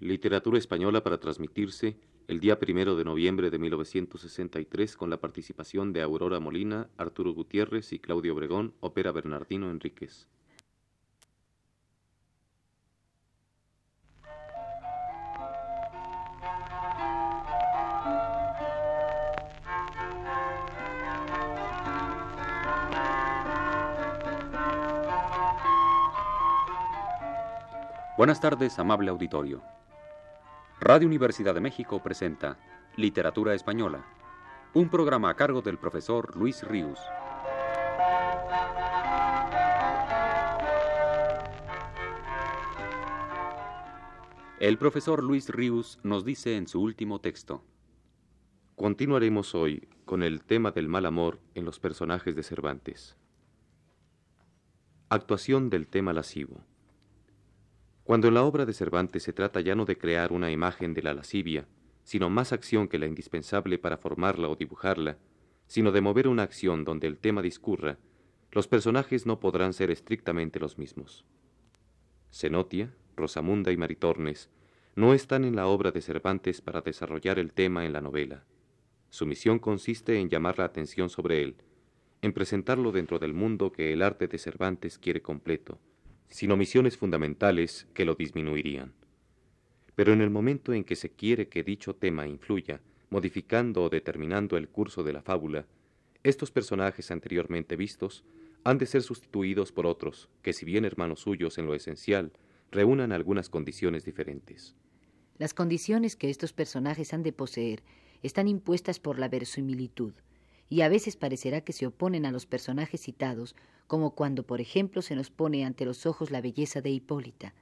Literatura española para transmitirse el día primero de noviembre de 1963 con la participación de Aurora Molina, Arturo Gutiérrez y Claudio Obregón, ópera Bernardino Enríquez. Buenas tardes, amable auditorio. Radio Universidad de México presenta Literatura Española, un programa a cargo del profesor Luis Ríos. El profesor Luis Ríos nos dice en su último texto. Continuaremos hoy con el tema del mal amor en los personajes de Cervantes. Actuación del tema lascivo. Cuando en la obra de Cervantes se trata ya no de crear una imagen de la lascivia, sino más acción que la indispensable para formarla o dibujarla, sino de mover una acción donde el tema discurra, los personajes no podrán ser estrictamente los mismos. Cenotia, Rosamunda y Maritornes no están en la obra de Cervantes para desarrollar el tema en la novela. Su misión consiste en llamar la atención sobre él, en presentarlo dentro del mundo que el arte de Cervantes quiere completo, sin omisiones fundamentales que lo disminuirían. Pero en el momento en que se quiere que dicho tema influya, modificando o determinando el curso de la fábula, estos personajes anteriormente vistos han de ser sustituidos por otros que, si bien hermanos suyos en lo esencial, reúnan algunas condiciones diferentes. Las condiciones que estos personajes han de poseer están impuestas por la verosimilitud, y a veces parecerá que se oponen a los personajes citados, como cuando, por ejemplo, se nos pone ante los ojos la belleza de Hipólita.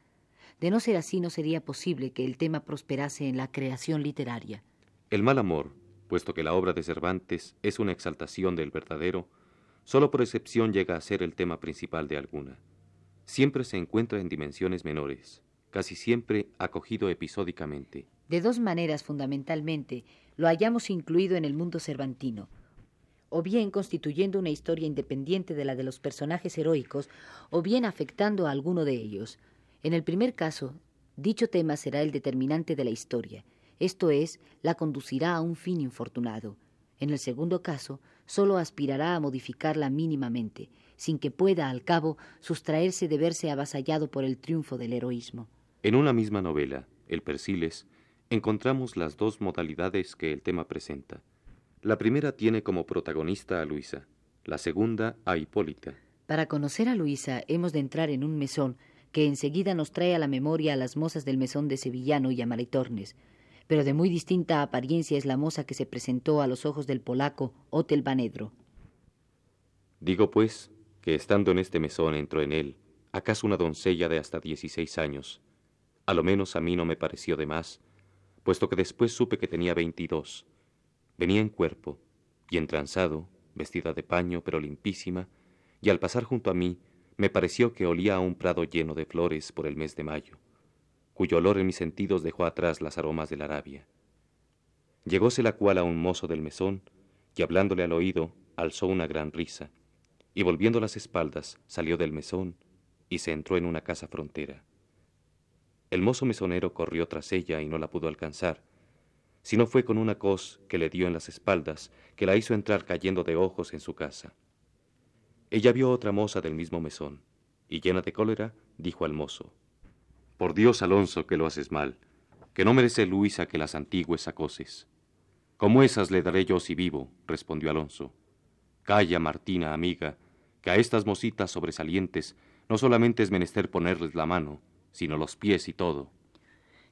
De no ser así, no sería posible que el tema prosperase en la creación literaria. El mal amor, puesto que la obra de Cervantes es una exaltación del verdadero, solo por excepción llega a ser el tema principal de alguna. Siempre se encuentra en dimensiones menores, casi siempre acogido episódicamente. De dos maneras fundamentalmente lo hayamos incluido en el mundo cervantino, o bien constituyendo una historia independiente de la de los personajes heroicos, o bien afectando a alguno de ellos. En el primer caso, dicho tema será el determinante de la historia, esto es, la conducirá a un fin infortunado. En el segundo caso, sólo aspirará a modificarla mínimamente, sin que pueda, al cabo, sustraerse de verse avasallado por el triunfo del heroísmo. En una misma novela, El Persiles, encontramos las dos modalidades que el tema presenta. La primera tiene como protagonista a Luisa, la segunda a Hipólita. Para conocer a Luisa hemos de entrar en un mesón que enseguida nos trae a la memoria a las mozas del mesón de Sevillano y a Maritornes, pero de muy distinta apariencia es la moza que se presentó a los ojos del polaco Otel Banedro. Digo pues que estando en este mesón entró en él, acaso una doncella de hasta dieciséis años. A lo menos a mí no me pareció de más, puesto que después supe que tenía veintidós Venía en cuerpo y entranzado, vestida de paño pero limpísima, y al pasar junto a mí me pareció que olía a un prado lleno de flores por el mes de mayo, cuyo olor en mis sentidos dejó atrás las aromas de la Arabia. Llegóse la cual a un mozo del mesón, y hablándole al oído, alzó una gran risa, y volviendo las espaldas, salió del mesón y se entró en una casa frontera. El mozo mesonero corrió tras ella y no la pudo alcanzar, no fue con una cos que le dio en las espaldas, que la hizo entrar cayendo de ojos en su casa. Ella vio otra moza del mismo mesón, y llena de cólera, dijo al mozo, Por Dios, Alonso, que lo haces mal, que no merece Luisa que las antigues acoses. Como esas le daré yo si vivo, respondió Alonso. Calla, Martina, amiga, que a estas mositas sobresalientes no solamente es menester ponerles la mano, sino los pies y todo.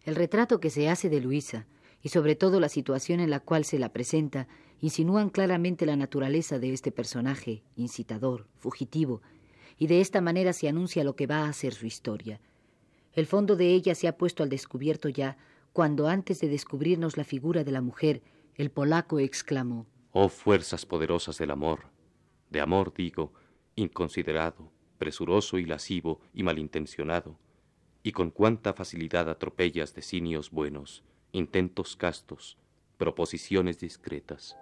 El retrato que se hace de Luisa y sobre todo la situación en la cual se la presenta, insinúan claramente la naturaleza de este personaje, incitador, fugitivo, y de esta manera se anuncia lo que va a ser su historia. El fondo de ella se ha puesto al descubierto ya, cuando antes de descubrirnos la figura de la mujer, el polaco exclamó Oh fuerzas poderosas del amor, de amor digo, inconsiderado, presuroso y lascivo y malintencionado, y con cuánta facilidad atropellas designios buenos, intentos castos, proposiciones discretas.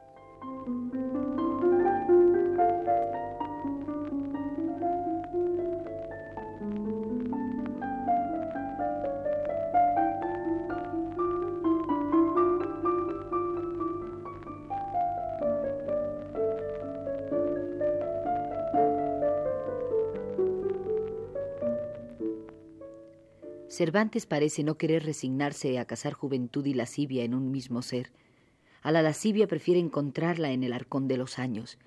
Cervantes parece no querer resignarse a casar juventud y lascivia en un mismo ser. A la lascivia prefiere encontrarla en el arcón de los años.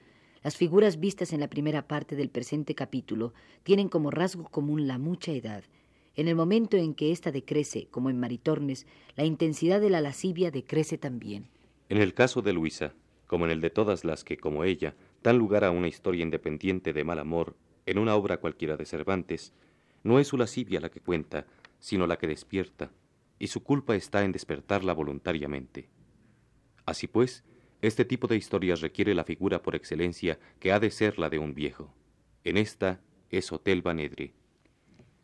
Las figuras vistas en la primera parte del presente capítulo tienen como rasgo común la mucha edad. En el momento en que ésta decrece, como en Maritornes, la intensidad de la lascivia decrece también. En el caso de Luisa, como en el de todas las que, como ella, dan lugar a una historia independiente de mal amor, en una obra cualquiera de Cervantes, no es su lascivia la que cuenta, sino la que despierta, y su culpa está en despertarla voluntariamente. Así pues, este tipo de historias requiere la figura por excelencia que ha de ser la de un viejo. En esta es Hotel Banedre.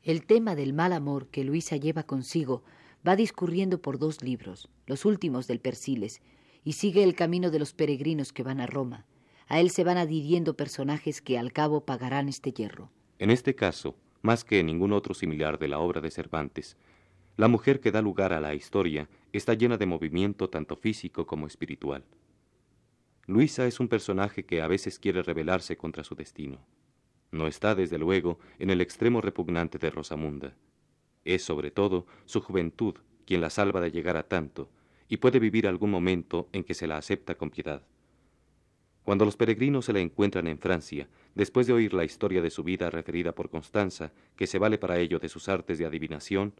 El tema del mal amor que Luisa lleva consigo va discurriendo por dos libros, los últimos del Persiles, y sigue el camino de los peregrinos que van a Roma. A él se van adhiriendo personajes que al cabo pagarán este hierro. En este caso, más que ningún otro similar de la obra de Cervantes. La mujer que da lugar a la historia está llena de movimiento tanto físico como espiritual. Luisa es un personaje que a veces quiere rebelarse contra su destino. No está, desde luego, en el extremo repugnante de Rosamunda. Es, sobre todo, su juventud quien la salva de llegar a tanto, y puede vivir algún momento en que se la acepta con piedad. Cuando los peregrinos se la encuentran en Francia, después de oír la historia de su vida referida por Constanza, que se vale para ello de sus artes de adivinación,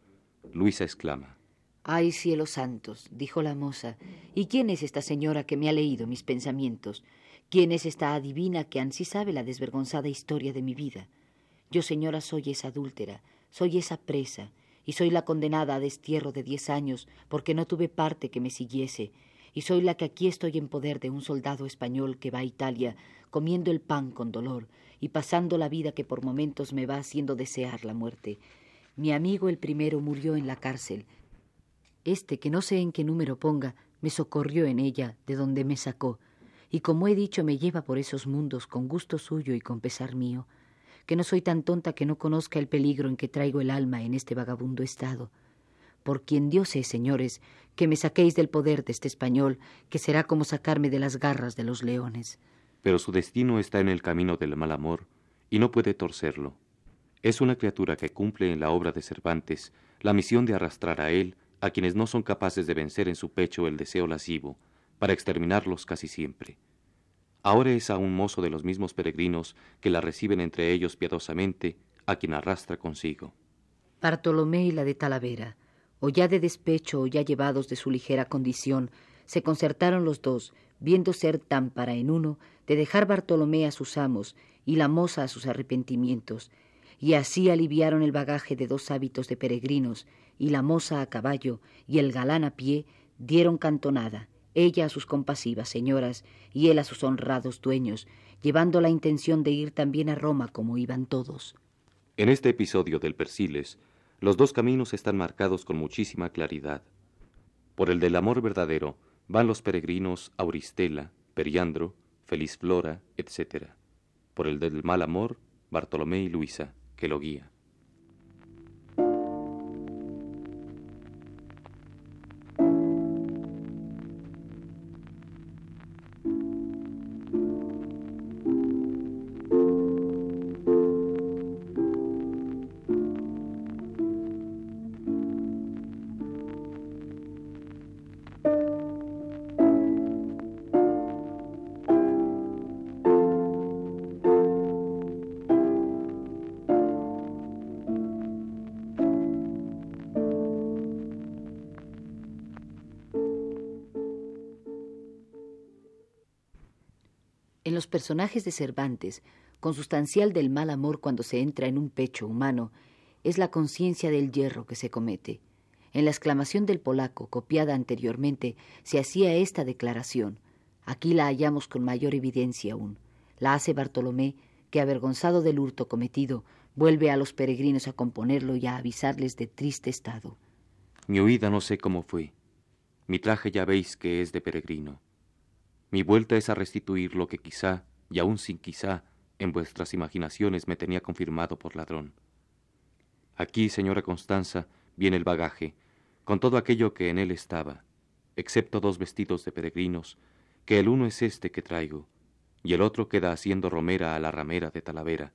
Luisa exclama. Ay, cielos santos, dijo la moza, ¿y quién es esta señora que me ha leído mis pensamientos? ¿Quién es esta adivina que ansí sabe la desvergonzada historia de mi vida? Yo, señora, soy esa adúltera, soy esa presa, y soy la condenada a destierro de diez años porque no tuve parte que me siguiese, y soy la que aquí estoy en poder de un soldado español que va a Italia, comiendo el pan con dolor y pasando la vida que por momentos me va haciendo desear la muerte. Mi amigo el primero murió en la cárcel. Este, que no sé en qué número ponga, me socorrió en ella, de donde me sacó, y como he dicho, me lleva por esos mundos con gusto suyo y con pesar mío, que no soy tan tonta que no conozca el peligro en que traigo el alma en este vagabundo estado por quien Dios es, señores, que me saquéis del poder de este español, que será como sacarme de las garras de los leones. Pero su destino está en el camino del mal amor, y no puede torcerlo. Es una criatura que cumple en la obra de Cervantes la misión de arrastrar a él a quienes no son capaces de vencer en su pecho el deseo lascivo, para exterminarlos casi siempre. Ahora es a un mozo de los mismos peregrinos que la reciben entre ellos piadosamente, a quien arrastra consigo. Bartolomé y la de Talavera, o ya de despecho o ya llevados de su ligera condición, se concertaron los dos, viendo ser tan para en uno, de dejar Bartolomé a sus amos y la moza a sus arrepentimientos, y así aliviaron el bagaje de dos hábitos de peregrinos, y la moza a caballo y el galán a pie dieron cantonada, ella a sus compasivas señoras y él a sus honrados dueños, llevando la intención de ir también a Roma como iban todos. En este episodio del Persiles, los dos caminos están marcados con muchísima claridad. Por el del amor verdadero van los peregrinos Auristela, Periandro, Feliz Flora, etc. Por el del mal amor, Bartolomé y Luisa, que lo guía. En los personajes de Cervantes, consustancial del mal amor cuando se entra en un pecho humano, es la conciencia del hierro que se comete. En la exclamación del polaco, copiada anteriormente, se hacía esta declaración. Aquí la hallamos con mayor evidencia aún. La hace Bartolomé, que avergonzado del hurto cometido, vuelve a los peregrinos a componerlo y a avisarles de triste estado. Mi huida no sé cómo fue. Mi traje ya veis que es de peregrino. Mi vuelta es a restituir lo que quizá, y aún sin quizá, en vuestras imaginaciones me tenía confirmado por ladrón. Aquí, señora Constanza, viene el bagaje, con todo aquello que en él estaba, excepto dos vestidos de peregrinos, que el uno es este que traigo, y el otro queda haciendo romera a la ramera de Talavera,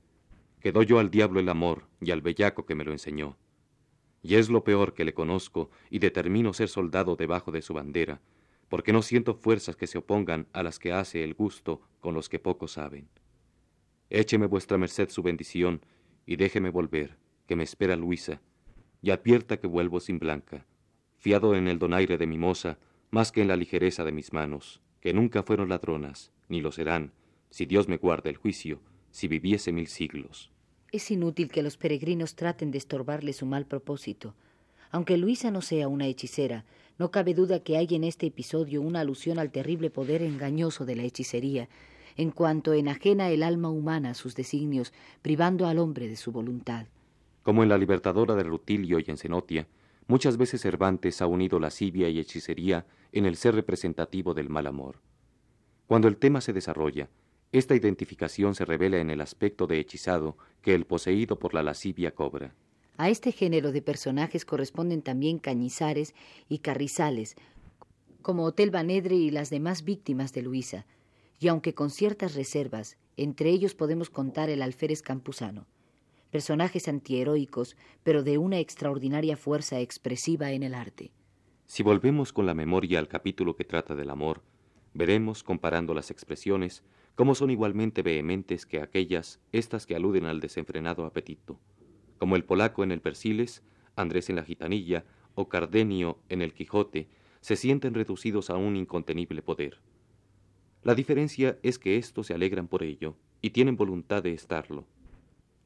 que doy yo al diablo el amor y al bellaco que me lo enseñó. Y es lo peor que le conozco y determino ser soldado debajo de su bandera, porque no siento fuerzas que se opongan a las que hace el gusto con los que poco saben. Écheme vuestra merced su bendición y déjeme volver, que me espera Luisa, y advierta que vuelvo sin blanca, fiado en el donaire de mi moza, más que en la ligereza de mis manos, que nunca fueron ladronas, ni lo serán, si Dios me guarda el juicio, si viviese mil siglos. Es inútil que los peregrinos traten de estorbarle su mal propósito. Aunque Luisa no sea una hechicera, no cabe duda que hay en este episodio una alusión al terrible poder engañoso de la hechicería, en cuanto enajena el alma humana a sus designios, privando al hombre de su voluntad. Como en la Libertadora de Rutilio y en Cenotia, muchas veces Cervantes ha unido lascivia y hechicería en el ser representativo del mal amor. Cuando el tema se desarrolla, esta identificación se revela en el aspecto de hechizado que el poseído por la lascivia cobra. A este género de personajes corresponden también Cañizares y Carrizales, como Hotel Banedre y las demás víctimas de Luisa, y aunque con ciertas reservas, entre ellos podemos contar el alférez campusano, personajes antiheroicos, pero de una extraordinaria fuerza expresiva en el arte. Si volvemos con la memoria al capítulo que trata del amor, veremos, comparando las expresiones, cómo son igualmente vehementes que aquellas, estas que aluden al desenfrenado apetito, como el polaco en el Persiles, Andrés en la Gitanilla o Cardenio en el Quijote, se sienten reducidos a un incontenible poder. La diferencia es que éstos se alegran por ello y tienen voluntad de estarlo,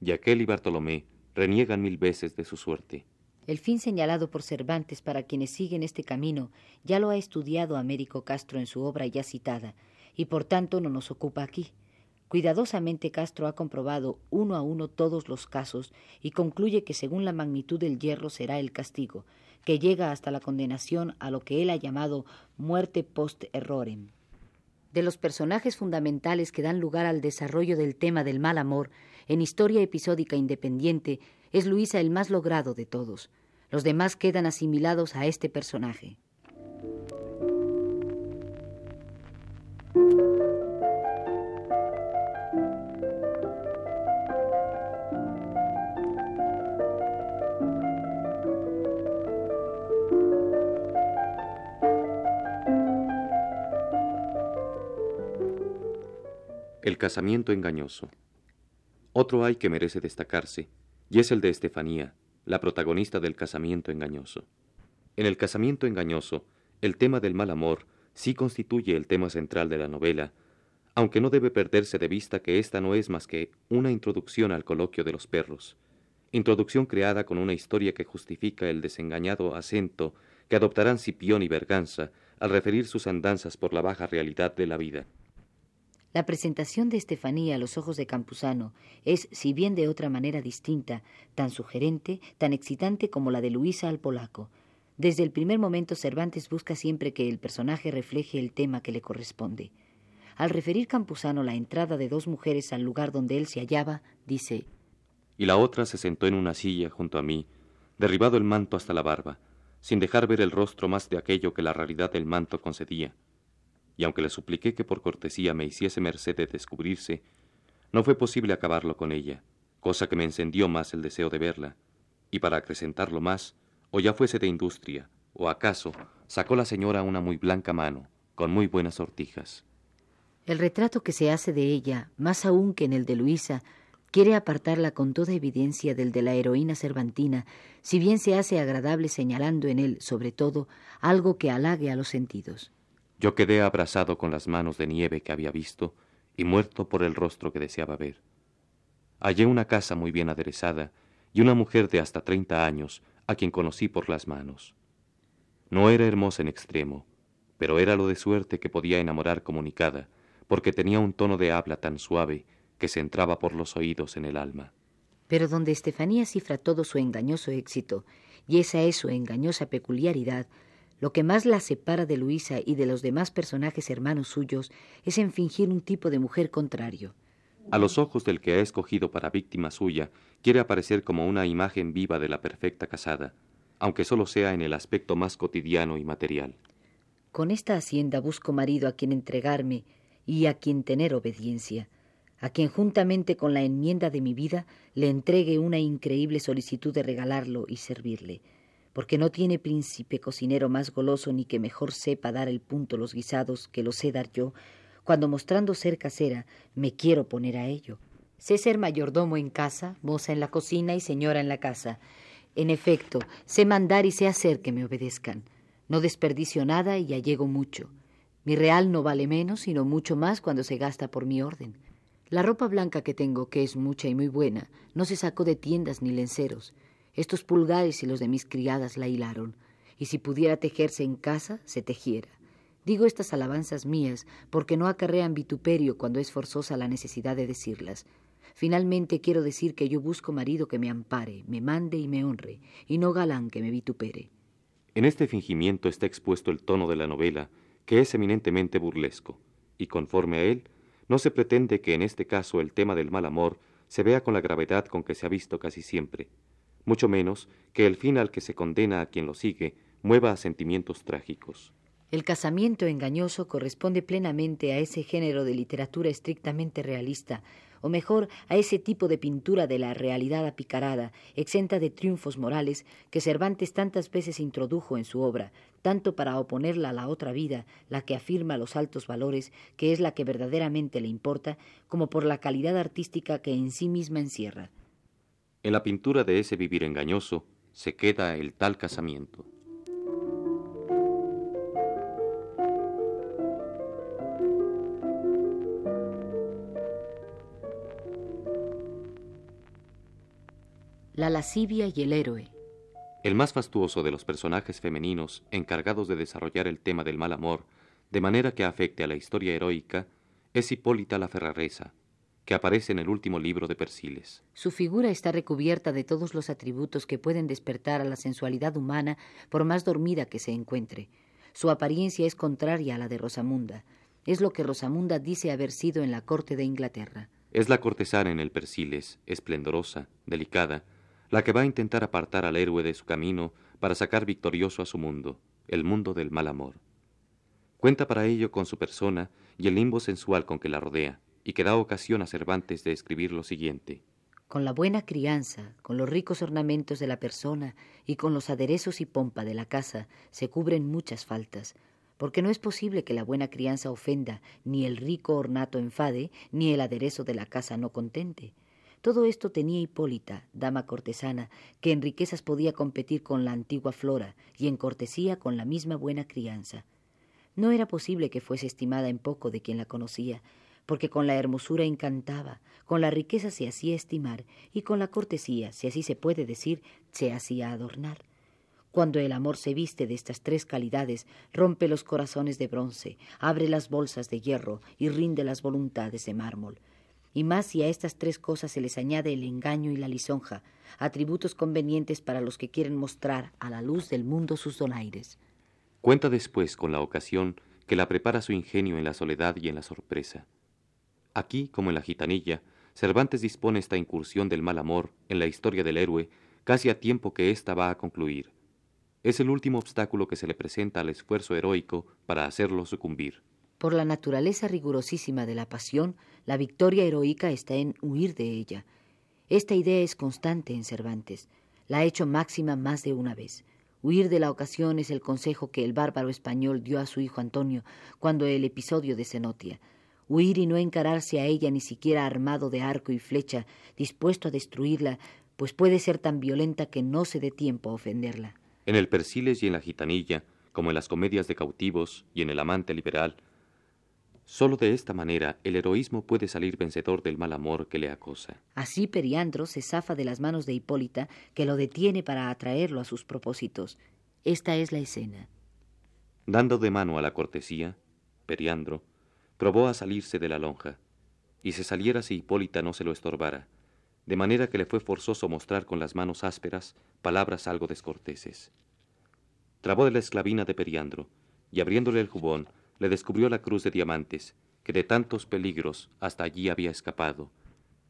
y aquel y Bartolomé reniegan mil veces de su suerte. El fin señalado por Cervantes para quienes siguen este camino ya lo ha estudiado Américo Castro en su obra ya citada, y por tanto no nos ocupa aquí. Cuidadosamente Castro ha comprobado uno a uno todos los casos y concluye que según la magnitud del hierro será el castigo, que llega hasta la condenación a lo que él ha llamado muerte post errorem. De los personajes fundamentales que dan lugar al desarrollo del tema del mal amor en historia episódica independiente, es Luisa el más logrado de todos. Los demás quedan asimilados a este personaje. El casamiento engañoso. Otro hay que merece destacarse, y es el de Estefanía, la protagonista del casamiento engañoso. En el casamiento engañoso, el tema del mal amor sí constituye el tema central de la novela, aunque no debe perderse de vista que esta no es más que una introducción al coloquio de los perros, introducción creada con una historia que justifica el desengañado acento que adoptarán Cipión y Berganza al referir sus andanzas por la baja realidad de la vida. La presentación de Estefanía a los ojos de Campuzano es, si bien de otra manera distinta, tan sugerente, tan excitante como la de Luisa al polaco. Desde el primer momento Cervantes busca siempre que el personaje refleje el tema que le corresponde. Al referir Campuzano la entrada de dos mujeres al lugar donde él se hallaba, dice Y la otra se sentó en una silla junto a mí, derribado el manto hasta la barba, sin dejar ver el rostro más de aquello que la realidad del manto concedía y aunque le supliqué que por cortesía me hiciese merced de descubrirse, no fue posible acabarlo con ella, cosa que me encendió más el deseo de verla, y para acrecentarlo más, o ya fuese de industria, o acaso sacó la señora una muy blanca mano, con muy buenas sortijas. El retrato que se hace de ella, más aún que en el de Luisa, quiere apartarla con toda evidencia del de la heroína cervantina, si bien se hace agradable señalando en él, sobre todo, algo que halague a los sentidos. Yo quedé abrazado con las manos de nieve que había visto y muerto por el rostro que deseaba ver. Hallé una casa muy bien aderezada y una mujer de hasta treinta años a quien conocí por las manos. No era hermosa en extremo, pero era lo de suerte que podía enamorar comunicada, porque tenía un tono de habla tan suave que se entraba por los oídos en el alma. Pero donde Estefanía cifra todo su engañoso éxito, y esa es su engañosa peculiaridad, lo que más la separa de Luisa y de los demás personajes hermanos suyos es en fingir un tipo de mujer contrario. A los ojos del que ha escogido para víctima suya, quiere aparecer como una imagen viva de la perfecta casada, aunque solo sea en el aspecto más cotidiano y material. Con esta hacienda busco marido a quien entregarme y a quien tener obediencia. a quien juntamente con la enmienda de mi vida le entregue una increíble solicitud de regalarlo y servirle, porque no tiene príncipe cocinero más goloso ni que mejor sepa dar el punto los guisados que lo sé dar yo, cuando mostrando ser casera me quiero poner a ello. Sé ser mayordomo en casa, moza en la cocina y señora en la casa. En efecto, sé mandar y sé hacer que me obedezcan. No desperdicio nada y allego mucho. Mi real no vale menos, sino mucho más cuando se gasta por mi orden. La ropa blanca que tengo, que es mucha y muy buena, no se sacó de tiendas ni lenceros. Estos pulgares y los de mis criadas la hilaron, y si pudiera tejerse en casa, se tejiera. Digo estas alabanzas mías porque no acarrean vituperio cuando es forzosa la necesidad de decirlas. Finalmente quiero decir que yo busco marido que me ampare, me mande y me honre, y no galán que me vitupere. En este fingimiento está expuesto el tono de la novela, que es eminentemente burlesco, y conforme a él, no se pretende que en este caso el tema del mal amor se vea con la gravedad con que se ha visto casi siempre, mucho menos que el fin al que se condena a quien lo sigue mueva a sentimientos trágicos. El casamiento engañoso corresponde plenamente a ese género de literatura estrictamente realista, o mejor, a ese tipo de pintura de la realidad apicarada, exenta de triunfos morales, que Cervantes tantas veces introdujo en su obra, tanto para oponerla a la otra vida, la que afirma los altos valores, que es la que verdaderamente le importa, como por la calidad artística que en sí misma encierra. En la pintura de ese vivir engañoso se queda el tal casamiento. La lascivia y el héroe. El más fastuoso de los personajes femeninos encargados de desarrollar el tema del mal amor, de manera que afecte a la historia heroica, es Hipólita la Ferraresa, que aparece en el último libro de Persiles. Su figura está recubierta de todos los atributos que pueden despertar a la sensualidad humana por más dormida que se encuentre. Su apariencia es contraria a la de Rosamunda. Es lo que Rosamunda dice haber sido en la corte de Inglaterra. Es la cortesana en el Persiles, esplendorosa, delicada, la que va a intentar apartar al héroe de su camino para sacar victorioso a su mundo, el mundo del mal amor. Cuenta para ello con su persona y el limbo sensual con que la rodea, y que da ocasión a Cervantes de escribir lo siguiente. Con la buena crianza, con los ricos ornamentos de la persona y con los aderezos y pompa de la casa se cubren muchas faltas, porque no es posible que la buena crianza ofenda, ni el rico ornato enfade, ni el aderezo de la casa no contente. Todo esto tenía Hipólita, dama cortesana, que en riquezas podía competir con la antigua Flora y en cortesía con la misma buena crianza. No era posible que fuese estimada en poco de quien la conocía, porque con la hermosura encantaba, con la riqueza se hacía estimar y con la cortesía, si así se puede decir, se hacía adornar. Cuando el amor se viste de estas tres calidades, rompe los corazones de bronce, abre las bolsas de hierro y rinde las voluntades de mármol y más si a estas tres cosas se les añade el engaño y la lisonja, atributos convenientes para los que quieren mostrar a la luz del mundo sus donaires. Cuenta después con la ocasión que la prepara su ingenio en la soledad y en la sorpresa. Aquí, como en la gitanilla, Cervantes dispone esta incursión del mal amor en la historia del héroe casi a tiempo que ésta va a concluir. Es el último obstáculo que se le presenta al esfuerzo heroico para hacerlo sucumbir. Por la naturaleza rigurosísima de la pasión, la victoria heroica está en huir de ella. Esta idea es constante en Cervantes. La ha hecho máxima más de una vez. Huir de la ocasión es el consejo que el bárbaro español dio a su hijo Antonio cuando el episodio de Cenotia. Huir y no encararse a ella ni siquiera armado de arco y flecha, dispuesto a destruirla, pues puede ser tan violenta que no se dé tiempo a ofenderla. En el Persiles y en la Gitanilla, como en las comedias de cautivos y en el amante liberal, Solo de esta manera el heroísmo puede salir vencedor del mal amor que le acosa. Así Periandro se zafa de las manos de Hipólita, que lo detiene para atraerlo a sus propósitos. Esta es la escena. Dando de mano a la cortesía, Periandro probó a salirse de la lonja, y se saliera si Hipólita no se lo estorbara, de manera que le fue forzoso mostrar con las manos ásperas palabras algo descorteses. Trabó de la esclavina de Periandro, y abriéndole el jubón, le descubrió la cruz de diamantes, que de tantos peligros hasta allí había escapado,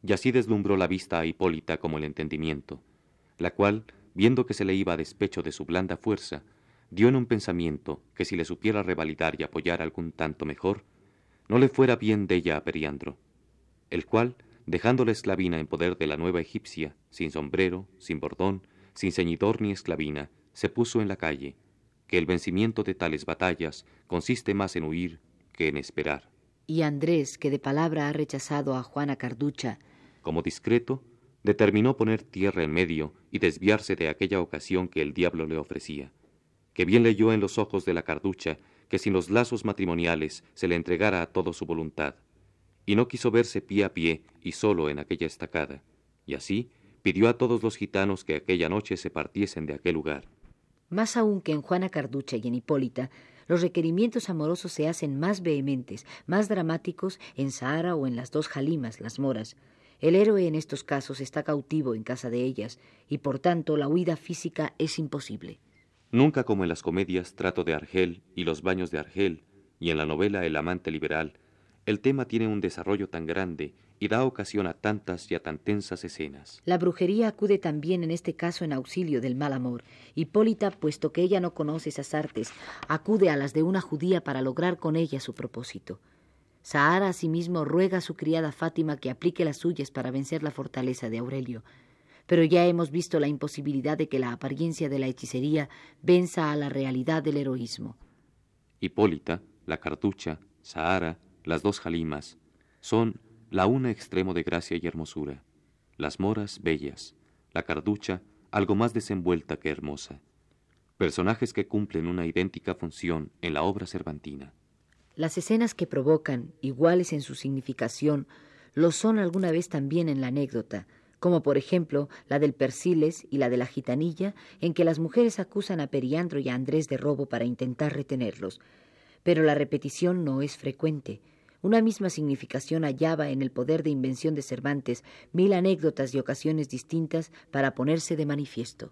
y así deslumbró la vista a Hipólita como el entendimiento, la cual, viendo que se le iba a despecho de su blanda fuerza, dio en un pensamiento que si le supiera revalidar y apoyar algún tanto mejor, no le fuera bien de ella a Periandro. el cual, dejando la esclavina en poder de la nueva egipcia, sin sombrero, sin bordón, sin ceñidor ni esclavina, se puso en la calle, que el vencimiento de tales batallas consiste más en huir que en esperar. Y Andrés, que de palabra ha rechazado a Juana Carducha, como discreto, determinó poner tierra en medio y desviarse de aquella ocasión que el diablo le ofrecía, que bien leyó en los ojos de la carducha que sin los lazos matrimoniales se le entregara a todo su voluntad, y no quiso verse pie a pie y solo en aquella estacada, y así pidió a todos los gitanos que aquella noche se partiesen de aquel lugar. Más aún que en Juana Carducha y en Hipólita, los requerimientos amorosos se hacen más vehementes, más dramáticos en Sahara o en las dos Jalimas, las moras, el héroe en estos casos está cautivo en casa de ellas y por tanto la huida física es imposible. Nunca como en las comedias Trato de Argel y Los baños de Argel y en la novela El amante liberal, el tema tiene un desarrollo tan grande y da ocasión a tantas y a tan tensas escenas. La brujería acude también en este caso en auxilio del mal amor. Hipólita, puesto que ella no conoce esas artes, acude a las de una judía para lograr con ella su propósito. Sahara asimismo ruega a su criada Fátima que aplique las suyas para vencer la fortaleza de Aurelio. Pero ya hemos visto la imposibilidad de que la apariencia de la hechicería venza a la realidad del heroísmo. Hipólita, la cartucha, Sahara, las dos Jalimas, son la una extremo de gracia y hermosura, las moras bellas, la carducha algo más desenvuelta que hermosa, personajes que cumplen una idéntica función en la obra cervantina. Las escenas que provocan, iguales en su significación, lo son alguna vez también en la anécdota, como por ejemplo la del Persiles y la de la gitanilla, en que las mujeres acusan a Periandro y a Andrés de robo para intentar retenerlos. Pero la repetición no es frecuente. Una misma significación hallaba en el poder de invención de Cervantes mil anécdotas y ocasiones distintas para ponerse de manifiesto.